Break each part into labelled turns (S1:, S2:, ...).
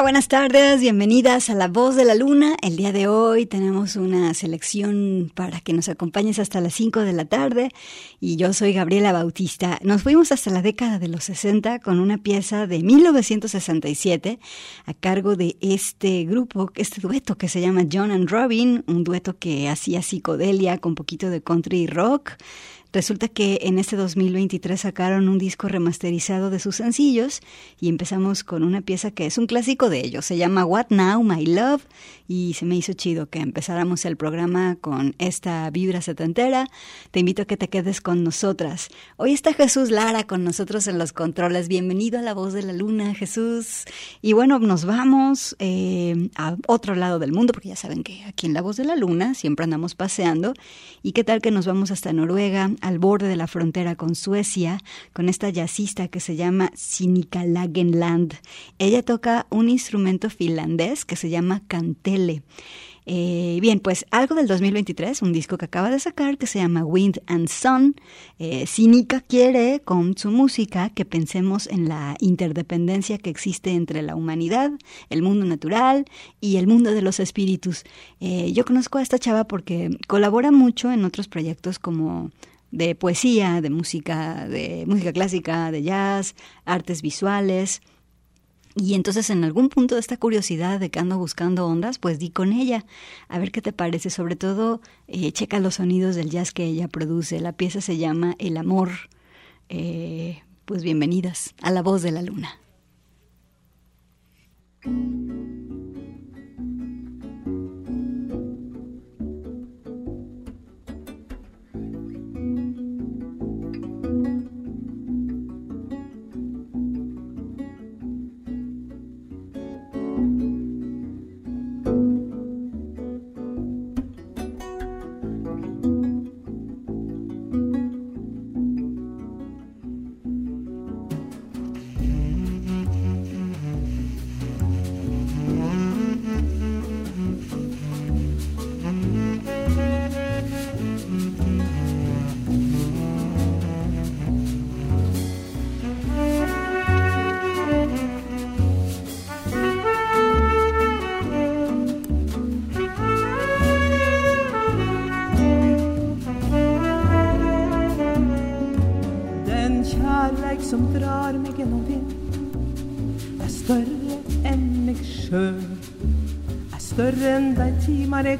S1: Buenas tardes, bienvenidas a La Voz de la Luna. El día de hoy tenemos una selección para que nos acompañes hasta las 5 de la tarde y yo soy Gabriela Bautista. Nos fuimos hasta la década de los 60 con una pieza de 1967 a cargo de este grupo, este dueto que se llama John and Robin, un dueto que hacía psicodelia con poquito de country rock. Resulta que en este 2023 sacaron un disco remasterizado de sus sencillos y empezamos con una pieza que es un clásico de ellos. Se llama What Now, My Love y se me hizo chido que empezáramos el programa con esta vibra setentera. Te invito a que te quedes con nosotras. Hoy está Jesús Lara con nosotros en los controles. Bienvenido a La Voz de la Luna, Jesús. Y bueno, nos vamos eh, a otro lado del mundo porque ya saben que aquí en La Voz de la Luna siempre andamos paseando. ¿Y qué tal que nos vamos hasta Noruega?
S2: al borde de la frontera con Suecia, con esta jazzista que se llama Sinikka Lagenland. Ella toca un instrumento finlandés que se llama Eh, bien, pues algo del 2023, un disco que acaba de sacar que se llama Wind and Sun. Eh, quiere con su música que pensemos en la interdependencia que existe entre la humanidad, el mundo natural y el mundo de los espíritus. Eh, yo conozco a esta chava porque colabora mucho en otros proyectos como de poesía, de música, de música clásica, de jazz, artes visuales. Y entonces en algún punto de esta curiosidad de que ando buscando ondas, pues di con ella. A ver qué te parece. Sobre todo, eh, checa los sonidos del jazz que ella produce. La pieza se llama El Amor. Eh, pues bienvenidas a La Voz de la Luna.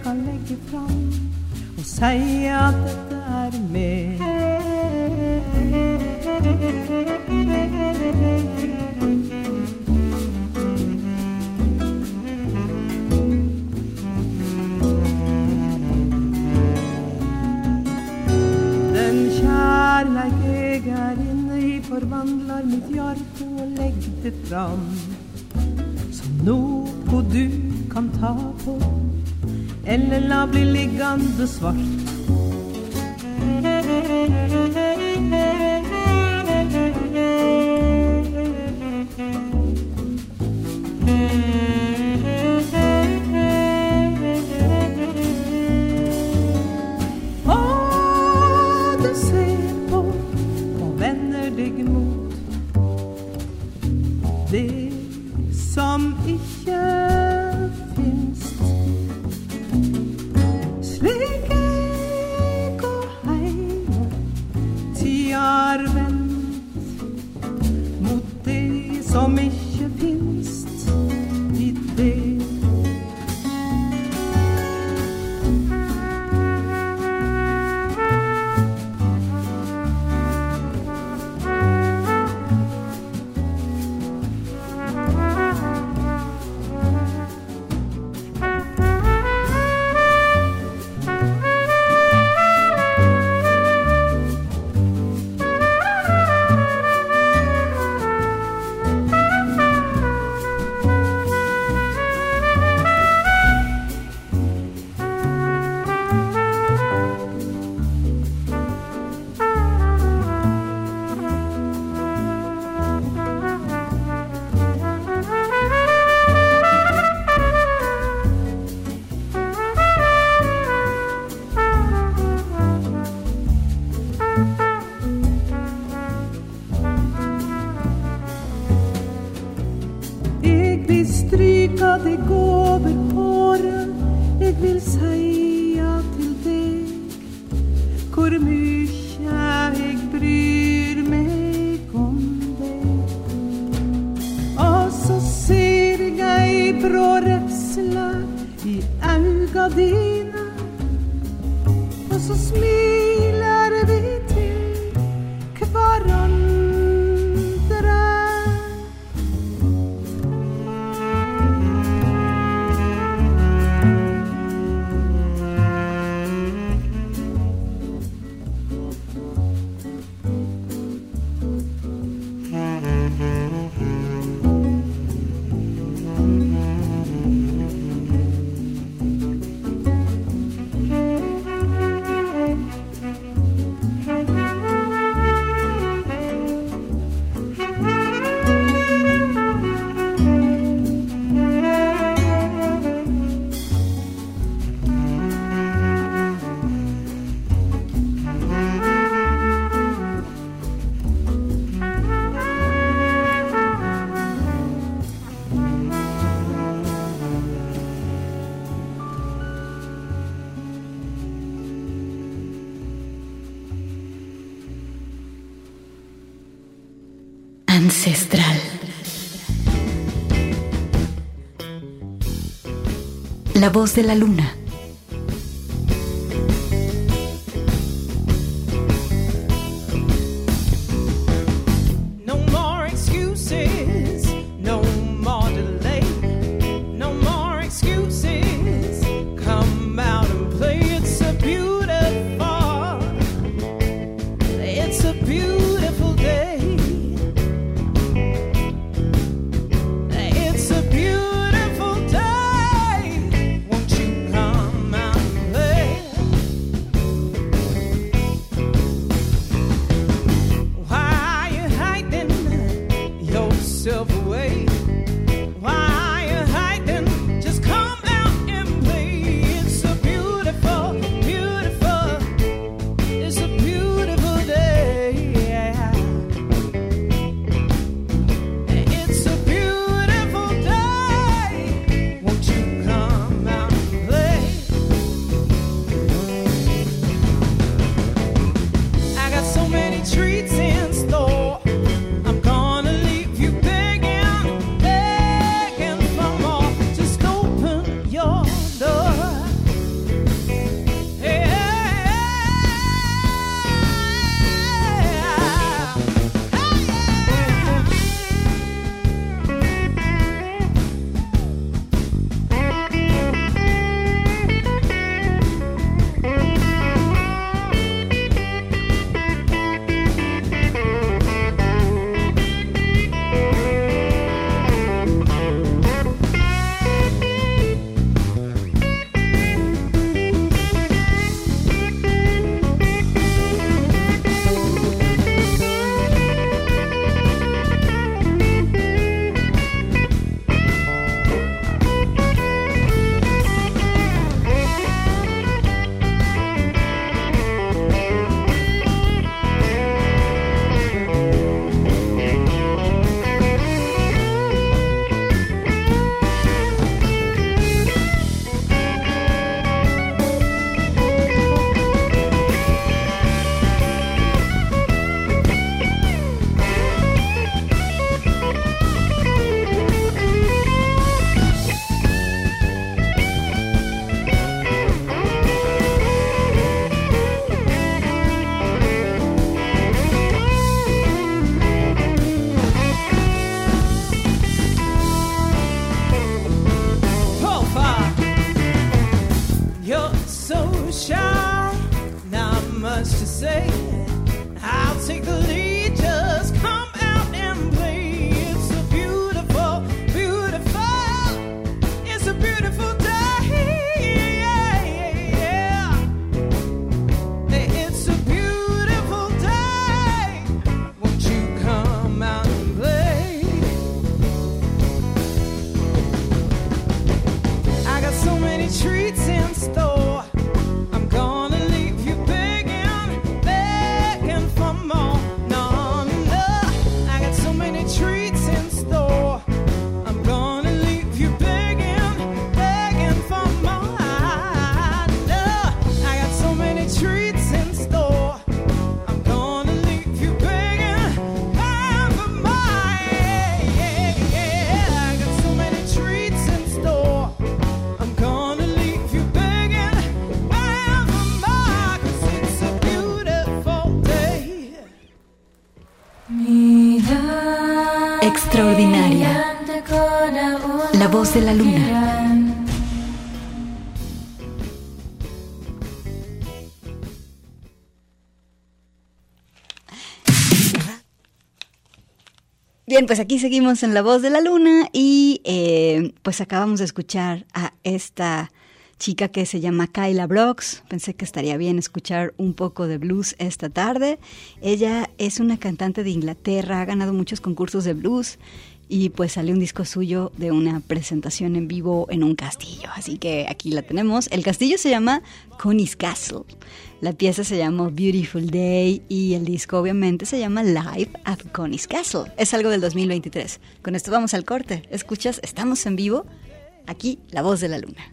S3: Kan legge fram Og si at blir liggande svart. Voz de la luna. La luna. Bien, pues aquí seguimos en La Voz de la Luna y eh, pues acabamos de escuchar a esta chica que se llama Kyla Brooks. Pensé que estaría bien escuchar un poco de blues esta tarde. Ella es una cantante de Inglaterra, ha ganado muchos concursos de blues y pues salió un disco suyo de una presentación en vivo en un castillo. Así que aquí la tenemos. El castillo se llama Connie's Castle. La pieza se llama Beautiful Day y el disco obviamente se llama Live at Connie's Castle. Es algo del 2023. Con esto vamos al corte. Escuchas, estamos en vivo. Aquí, la voz de la luna.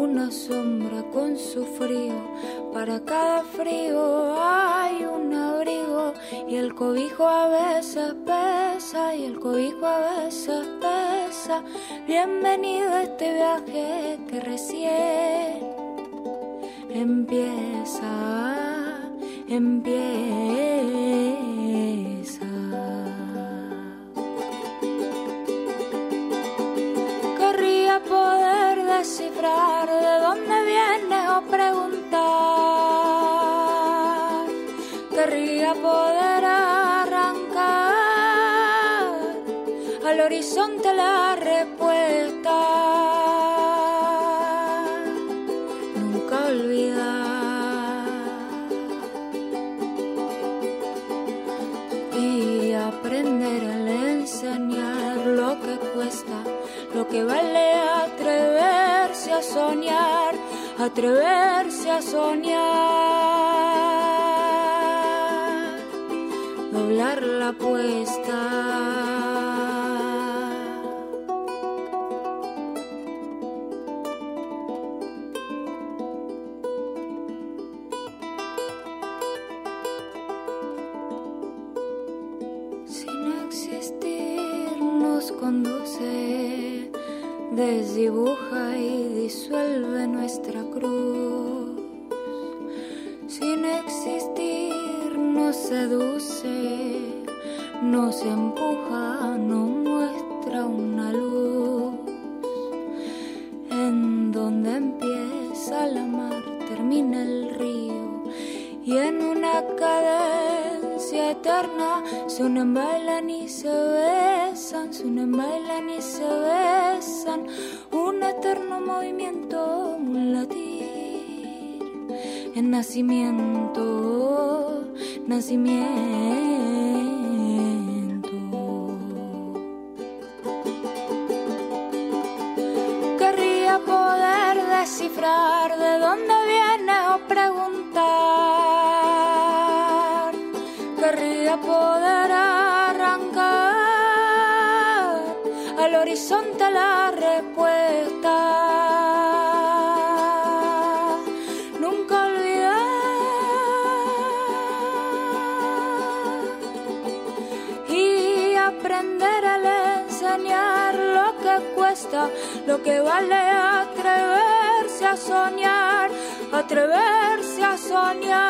S4: Una sombra con su frío, para cada frío hay un abrigo y el cobijo a veces pesa y el cobijo a veces pesa. Bienvenido a este viaje que recién empieza, empieza. Descifrar de dónde vienes o preguntar. Querría poder arrancar al horizonte la respuesta. Soñar, atreverse a soñar, doblar la apuesta. Desdibuja y disuelve nuestra cruz. Sin existir nos seduce, nos empuja, nos muestra una luz. En donde empieza la mar, termina el río y en una cadencia eterna se bailan y se besan, se bailan y se besan, eterno movimiento, un latir, en nacimiento, nacimiento. Vale atreverse a soñar, atreverse a soñar,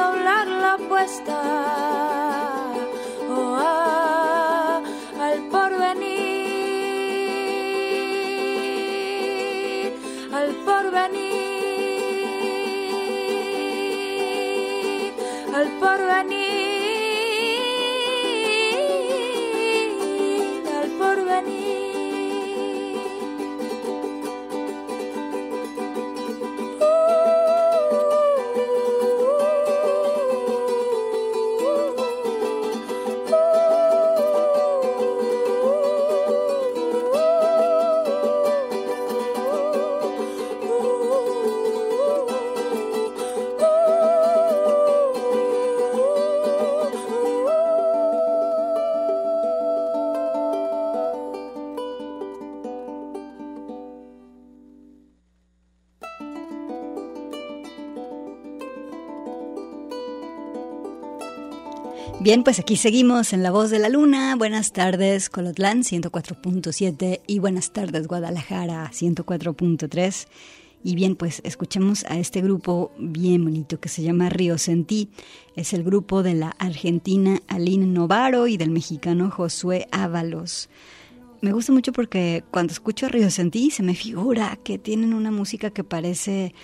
S4: doblar la apuesta oh, ah, al porvenir, al porvenir, al porvenir,
S2: Bien, pues aquí seguimos en La Voz de la Luna. Buenas tardes, Colotlán 104.7 y buenas tardes, Guadalajara 104.3. Y bien, pues escuchemos a este grupo bien bonito que se llama Río Sentí. Es el grupo de la argentina Aline Novaro y del mexicano Josué Ábalos. Me gusta mucho porque cuando escucho a Río Sentí se me figura que tienen una música que parece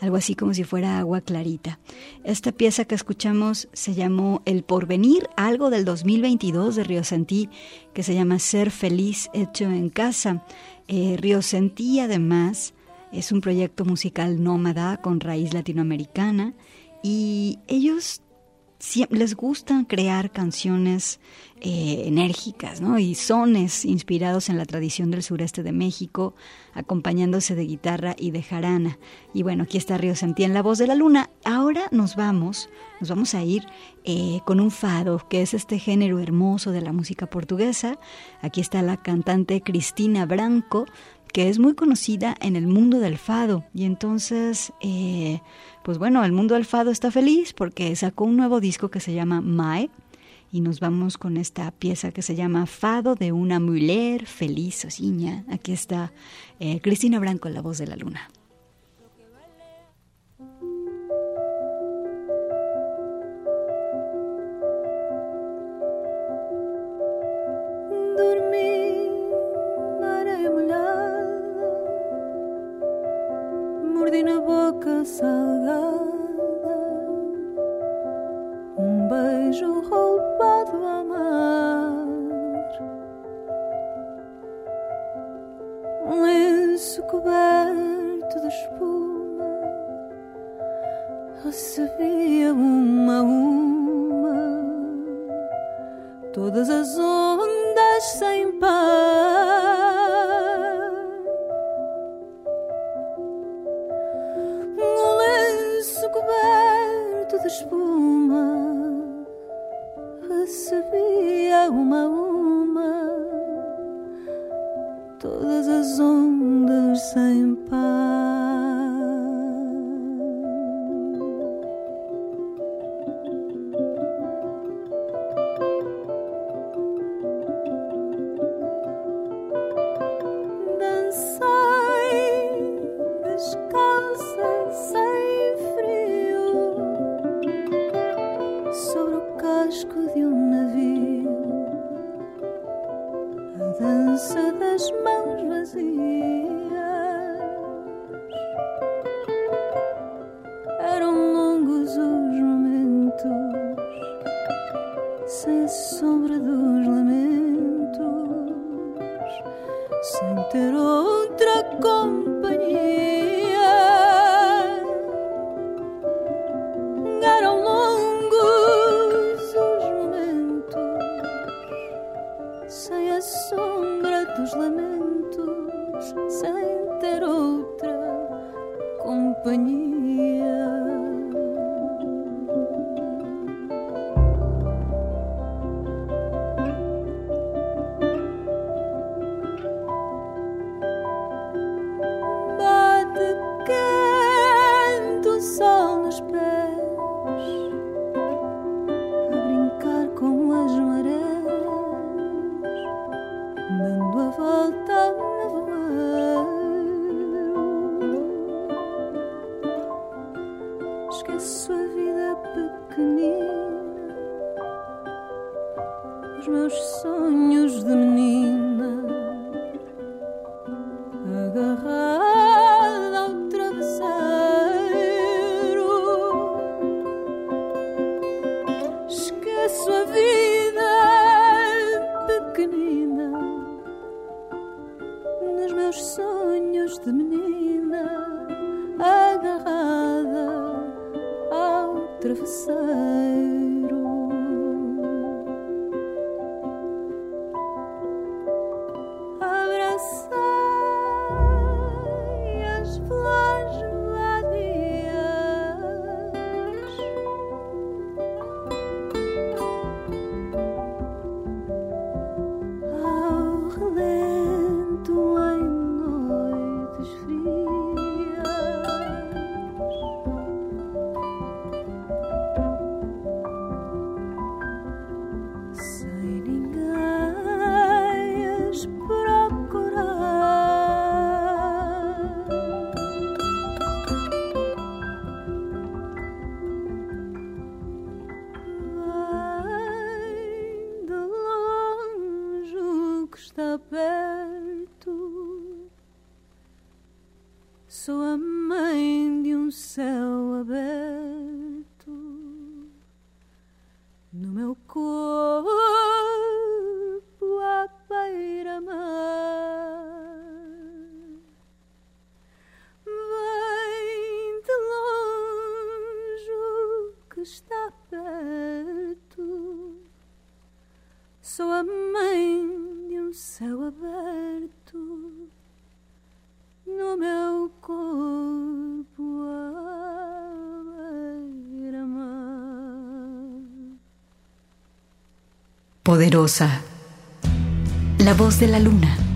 S2: algo así como si fuera agua clarita. Esta pieza que escuchamos se llamó El Porvenir, algo del 2022 de Río Sentí, que se llama Ser Feliz Hecho en Casa. Eh, Río Sentí además es un proyecto musical nómada con raíz latinoamericana y ellos les gustan crear canciones eh, enérgicas ¿no? y sones inspirados en la tradición del sureste de México, acompañándose de guitarra y de jarana. Y bueno, aquí está Río Sentí en la voz de la luna. Ahora nos vamos, nos vamos a ir eh, con un fado, que es este género hermoso de la música portuguesa. Aquí está la cantante Cristina Branco, que es muy conocida en el mundo del fado. Y entonces, eh, pues bueno, el mundo del fado está feliz porque sacó un nuevo disco que se llama Mae. Y nos vamos con esta pieza que se llama Fado de una mujer feliz, osiña. Aquí está eh, Cristina Branco, la voz de la luna.
S5: Sobre o casco de um navio. A dança das mãos vazias. Eram longos os momentos, sem a sombra dos lamentos, sem ter outra escreve sem
S6: La voz de la luna.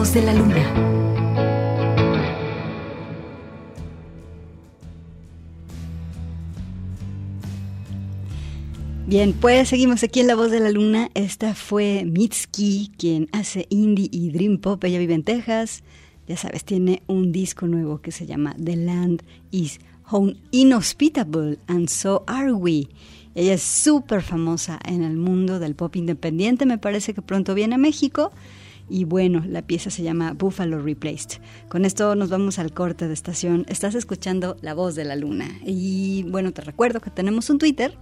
S6: De la luna. Bien, pues seguimos aquí en La Voz de la Luna. Esta fue Mitski, quien hace indie y dream pop. Ella vive en Texas. Ya sabes, tiene un disco nuevo que se llama The Land is Home Inhospitable and So Are We. Ella es súper famosa en el mundo del pop independiente. Me parece que pronto viene a México. Y bueno, la pieza se llama Buffalo Replaced. Con esto nos vamos al corte de estación. Estás escuchando La Voz de la Luna. Y bueno, te recuerdo que tenemos un Twitter.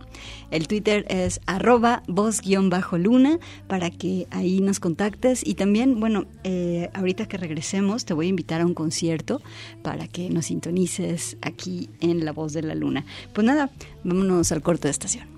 S6: El Twitter es arroba voz-luna para que ahí nos contactes. Y también, bueno, eh, ahorita que regresemos te voy a invitar a un concierto para que nos sintonices aquí en La Voz de la Luna. Pues nada, vámonos al corte de estación.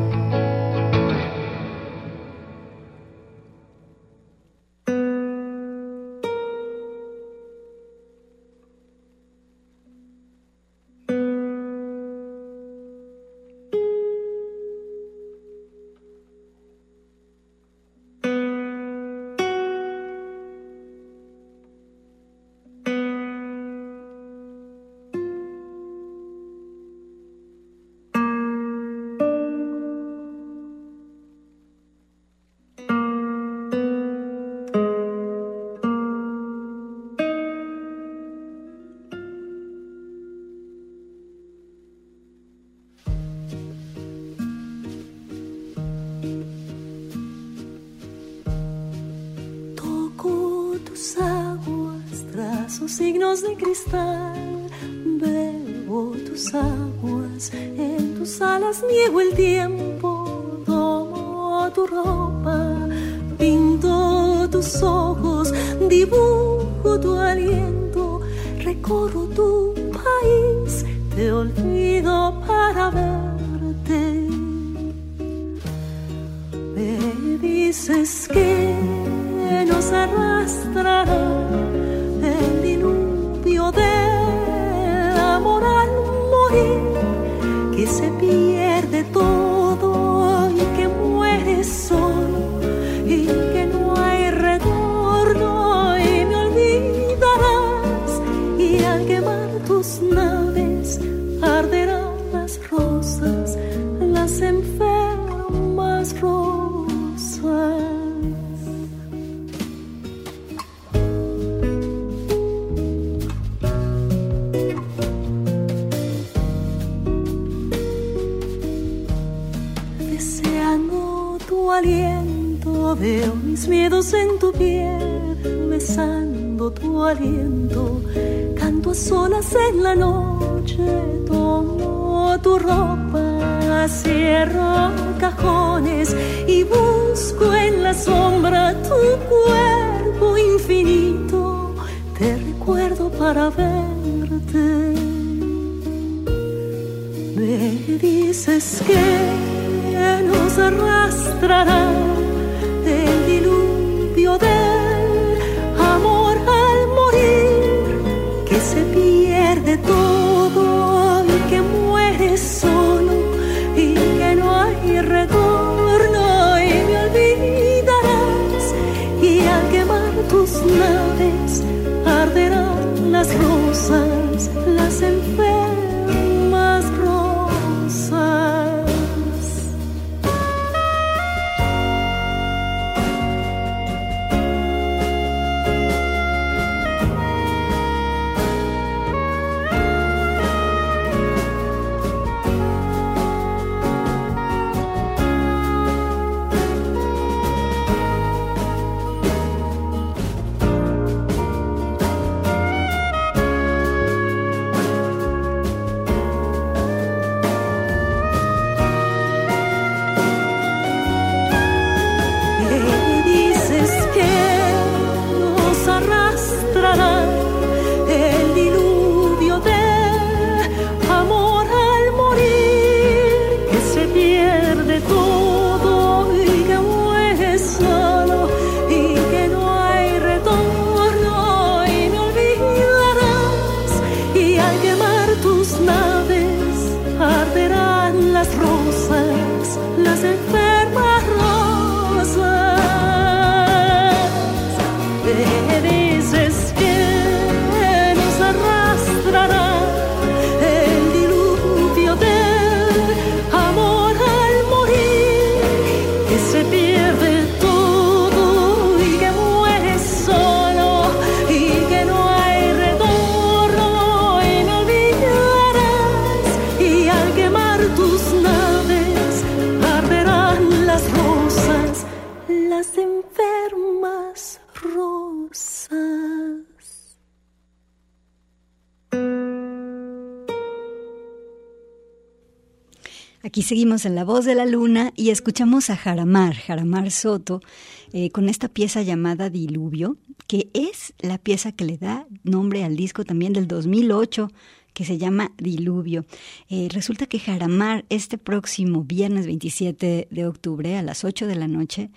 S5: De cristal. Bebo tus aguas, en tus alas niego el tiempo, tomo tu ropa, pinto tus ojos, dibujo tu aliento, recorro tu país, te olvido para verte. Me dices que nos arrastrará tú. Miedos en tu piel, besando tu aliento, canto a solas en la noche, tomo tu ropa, cierro cajones y busco en la sombra tu cuerpo infinito, te recuerdo para verte. Me dices que nos arrastrará tú.
S2: Aquí seguimos en La Voz de la Luna y escuchamos a Jaramar, Jaramar Soto, eh, con esta pieza llamada Diluvio, que es la pieza que le da nombre al disco también del 2008 que se llama Diluvio. Eh, resulta que Jaramar este próximo viernes 27 de octubre a las 8 de la noche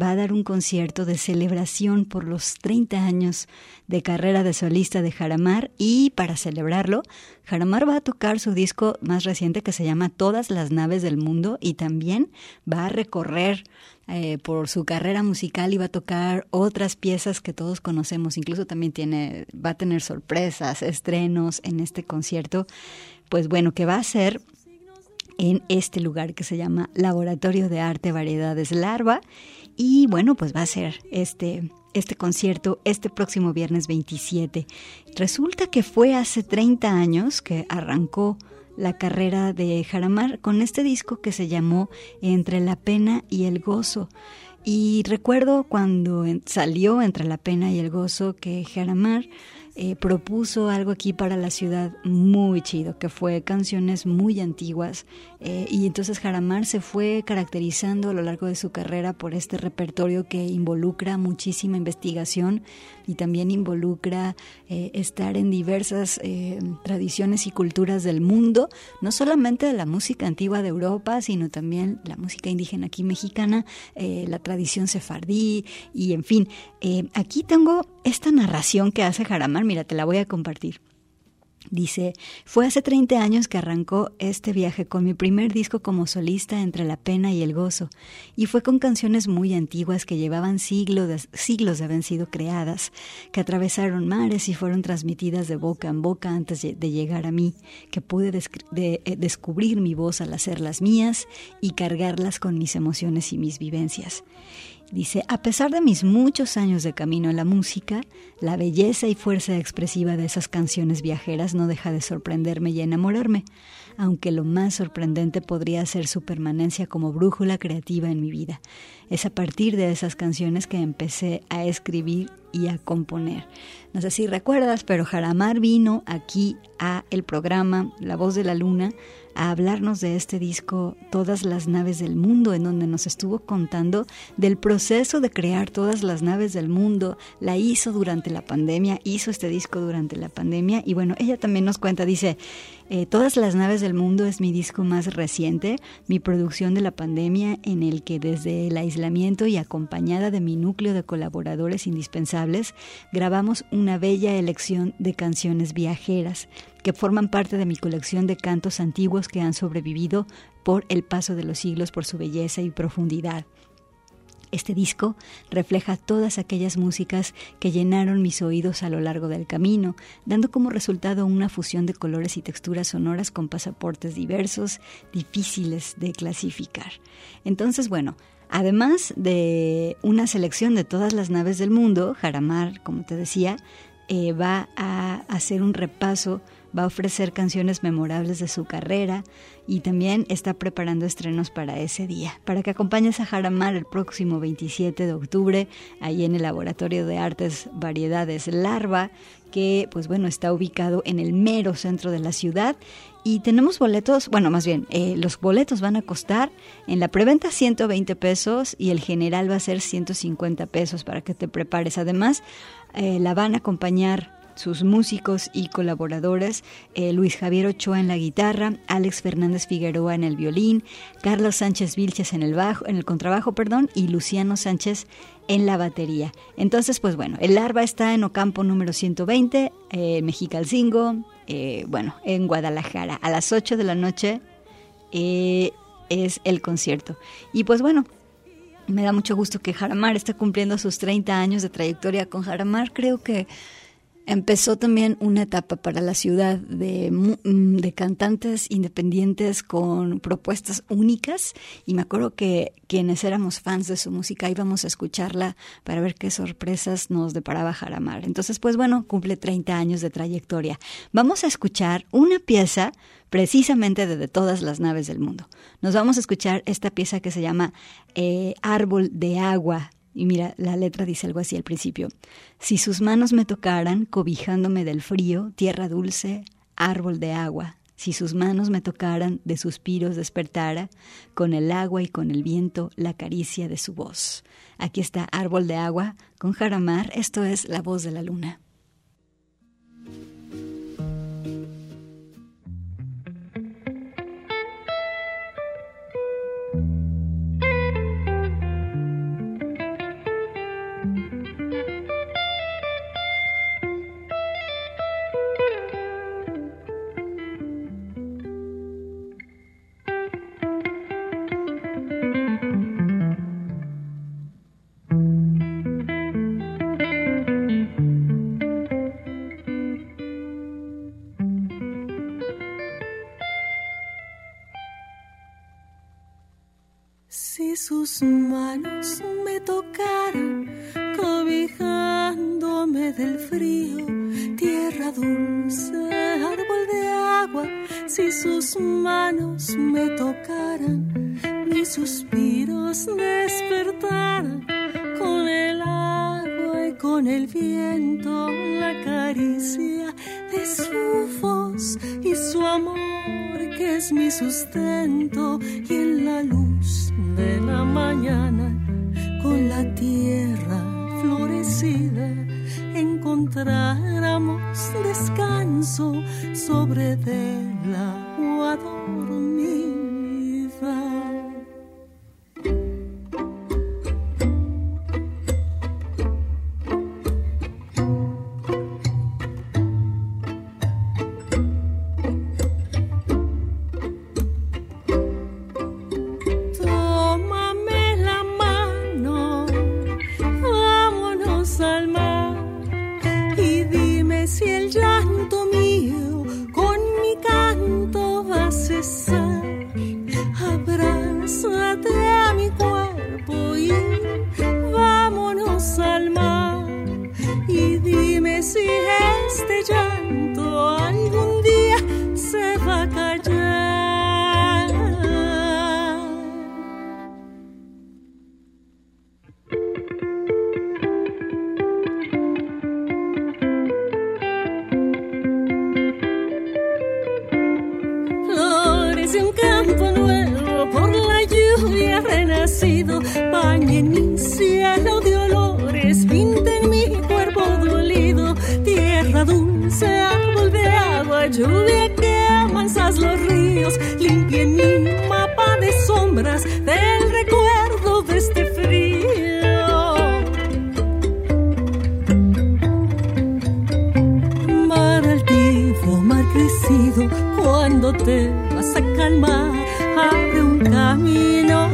S2: va a dar un concierto de celebración por los 30 años de carrera de solista de Jaramar y para celebrarlo, Jaramar va a tocar su disco más reciente que se llama Todas las naves del mundo y también va a recorrer eh, por su carrera musical y va a tocar otras piezas que todos conocemos. Incluso también tiene, va a tener sorpresas, estrenos en este concierto. Pues bueno, que va a ser en este lugar que se llama Laboratorio de Arte Variedades Larva. Y bueno, pues va a ser este, este concierto este próximo viernes 27. Resulta que fue hace 30 años que arrancó la carrera de Jaramar con este disco que se llamó Entre la pena y el gozo. Y recuerdo cuando salió Entre la pena y el gozo que Jaramar eh, propuso algo aquí para la ciudad muy chido, que fue canciones muy antiguas. Eh, y entonces Jaramar se fue caracterizando a lo largo de su carrera por este repertorio que involucra muchísima investigación y también involucra eh, estar en diversas eh, tradiciones y culturas del mundo, no solamente de la música antigua de Europa, sino también la música indígena aquí mexicana, eh, la tradición sefardí y en fin. Aquí tengo esta narración que hace Jaramar, mira, te la voy a compartir. Dice, fue hace 30 años que arrancó este viaje con mi primer disco como solista entre la pena y el gozo, y fue con canciones muy antiguas que llevaban siglos de, siglos haber sido creadas, que atravesaron mares y fueron transmitidas de boca en boca antes de llegar a mí, que pude eh, descubrir mi voz al hacerlas mías y cargarlas con mis emociones y mis vivencias. Dice, a pesar de mis muchos años de camino en la música, la belleza y fuerza expresiva de esas canciones viajeras no deja de sorprenderme y enamorarme, aunque lo más sorprendente podría ser su permanencia como brújula creativa en mi vida. Es a partir de esas canciones que empecé a escribir y a componer. No sé si recuerdas, pero Jaramar vino aquí a el programa La Voz de la Luna a hablarnos de este disco Todas las naves del mundo, en donde nos estuvo contando del proceso de crear todas las naves del mundo. La hizo durante la pandemia, hizo este disco durante la pandemia y bueno, ella también nos cuenta, dice, eh, Todas las naves del mundo es mi disco más reciente, mi producción de la pandemia en el que desde el aislamiento y acompañada de mi núcleo de colaboradores indispensables, grabamos una bella elección de canciones viajeras que forman parte de mi colección de cantos antiguos que han sobrevivido por el paso de los siglos por su belleza y profundidad. Este disco refleja todas aquellas músicas que llenaron mis oídos a lo largo del camino, dando como resultado una fusión de colores y texturas sonoras con pasaportes diversos, difíciles de clasificar. Entonces, bueno, además de una selección de todas las naves del mundo, Jaramar, como te decía, eh, va a hacer un repaso va a ofrecer canciones memorables de su carrera y también está preparando estrenos para ese día. Para que acompañes a Jaramar el próximo 27 de octubre, ahí en el Laboratorio de Artes Variedades Larva, que pues bueno, está ubicado en el mero centro de la ciudad. Y tenemos boletos, bueno, más bien, eh, los boletos van a costar en la preventa 120 pesos y el general va a ser 150 pesos para que te prepares. Además, eh, la van a acompañar sus músicos y colaboradores, eh, Luis Javier Ochoa en la guitarra, Alex Fernández Figueroa en el violín, Carlos Sánchez Vilches en el bajo, en el contrabajo, perdón, y Luciano Sánchez en la batería. Entonces, pues bueno, el Larva está en Ocampo número 120, eh, Mexicalcingo, eh, bueno, en Guadalajara. A las 8 de la noche eh, es el concierto. Y pues bueno, me da mucho gusto que Jaramar esté cumpliendo sus 30 años de trayectoria con Jaramar. Creo que empezó también una etapa para la ciudad de, de, cantantes independientes con propuestas únicas y me acuerdo que quienes éramos fans de su música íbamos a escucharla para ver qué sorpresas nos deparaba Jaramar. Entonces, pues bueno, cumple 30 años de trayectoria. Vamos a escuchar una pieza precisamente de todas las naves del mundo. Nos vamos a escuchar esta pieza que se llama eh, Árbol de Agua y mira, la letra dice algo así al principio. Si sus manos me tocaran, cobijándome del frío, tierra dulce, árbol de agua. Si sus manos me tocaran, de suspiros despertara, con el agua y con el viento, la caricia de su voz. Aquí está Árbol de Agua con Jaramar. Esto es La Voz de la Luna.
S5: encontráramos descanso sobre vela o dormir.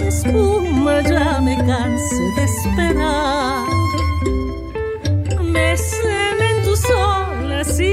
S5: espuma ya me canso de esperar. Me celen tus olas y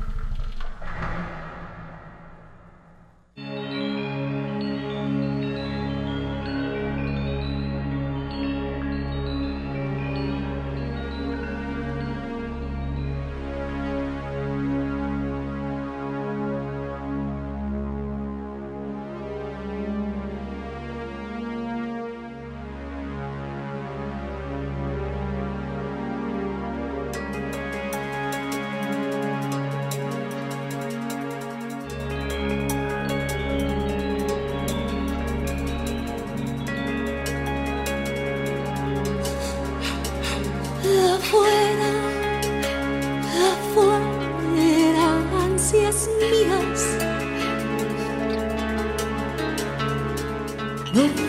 S5: No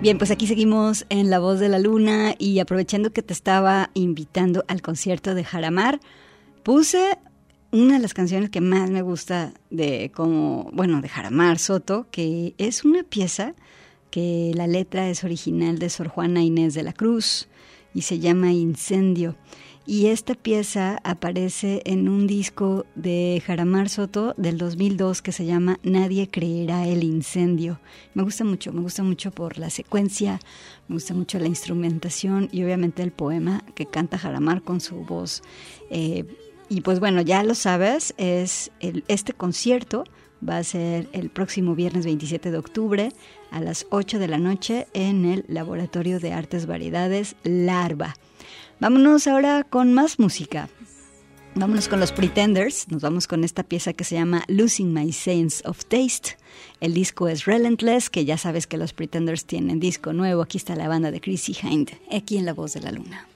S2: Bien, pues aquí seguimos en La Voz de la Luna y aprovechando que te estaba invitando al concierto de Jaramar, puse una de las canciones que más me gusta de como, bueno, de Jaramar Soto, que es una pieza que la letra es original de Sor Juana Inés de la Cruz y se llama Incendio. Y esta pieza aparece en un disco de Jaramar Soto del 2002 que se llama Nadie creerá el incendio. Me gusta mucho, me gusta mucho por la secuencia, me gusta mucho la instrumentación y obviamente el poema que canta Jaramar con su voz. Eh, y pues bueno, ya lo sabes, es el, este concierto va a ser el próximo viernes 27 de octubre a las 8 de la noche en el Laboratorio de Artes Variedades Larva. Vámonos ahora con más música. Vámonos con los Pretenders. Nos vamos con esta pieza que se llama Losing My Sense of Taste. El disco es Relentless, que ya sabes que los Pretenders tienen disco nuevo. Aquí está la banda de Chrissy Hind, aquí en La Voz de la Luna.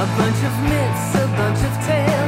S7: A bunch of myths, a bunch of tales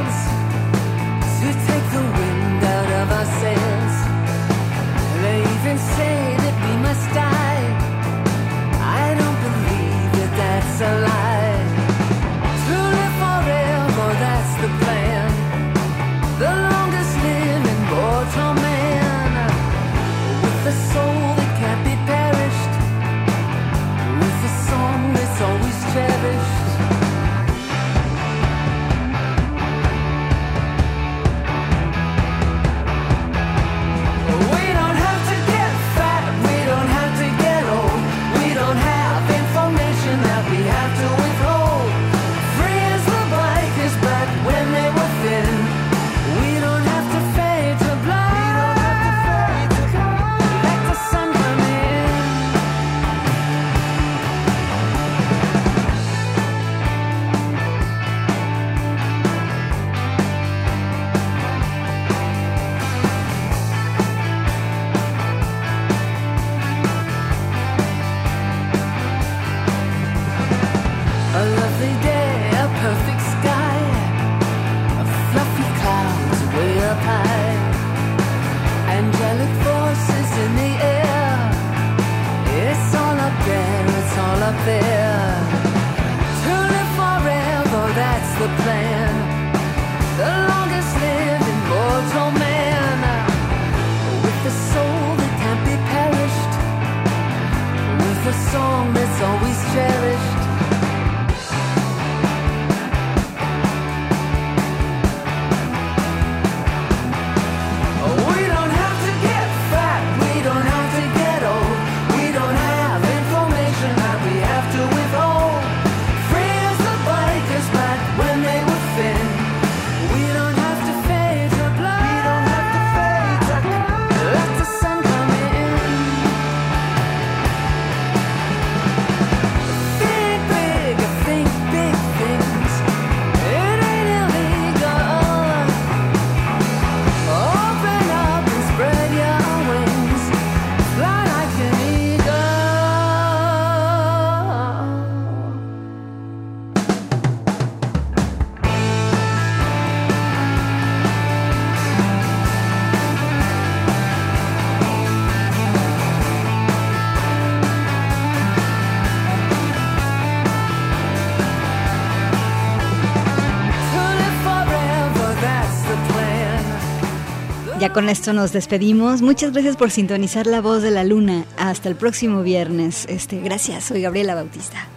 S2: con esto nos despedimos. Muchas gracias por sintonizar La Voz de la Luna. Hasta el próximo viernes. Este, gracias, soy Gabriela Bautista.